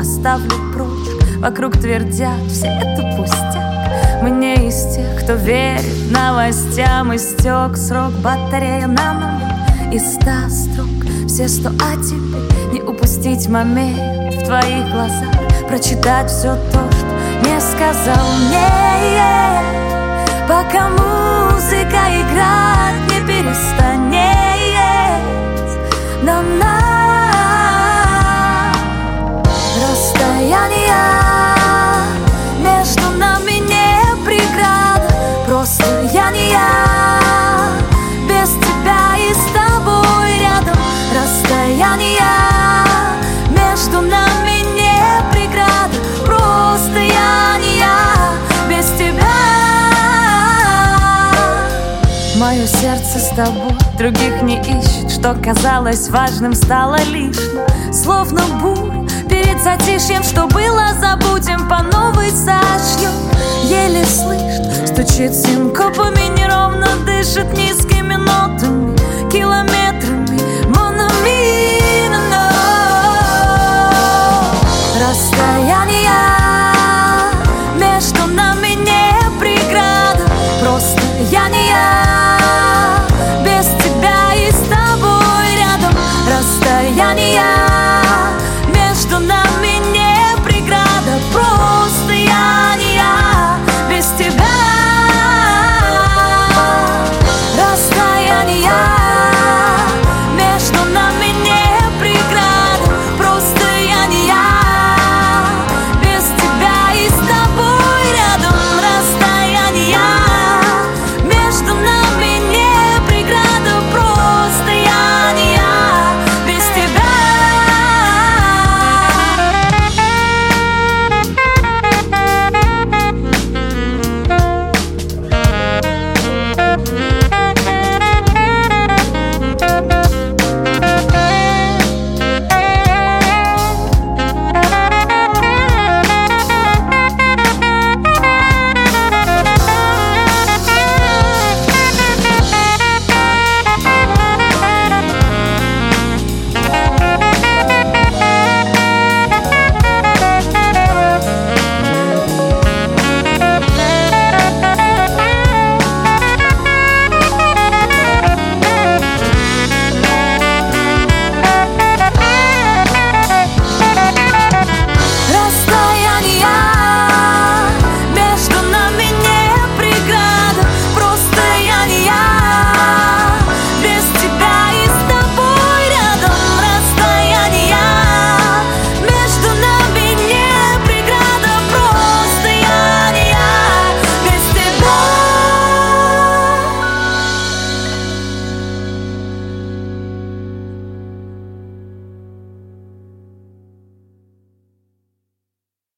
оставлю прочь. Вокруг твердят, все это пустяк. Мы не из тех, кто верит новостям Истек срок. Батарея на нуле И ста строк, все сто о тебе Не упустить момент. В твоих глазах Прочитать все то, что не сказал мне Пока музыка играет, не перестанет Просто я не я. Без тебя и с тобой рядом Расстояние. Между нами не преграда Просто я не я. Без тебя Мое сердце с тобой. Других не ищет Что казалось важным, стало лишним. Словно буря перед затишьем Что было, забудем, по новой зашьем Еле слышно, стучит синкопами Неровно дышит низкими нотами Километрами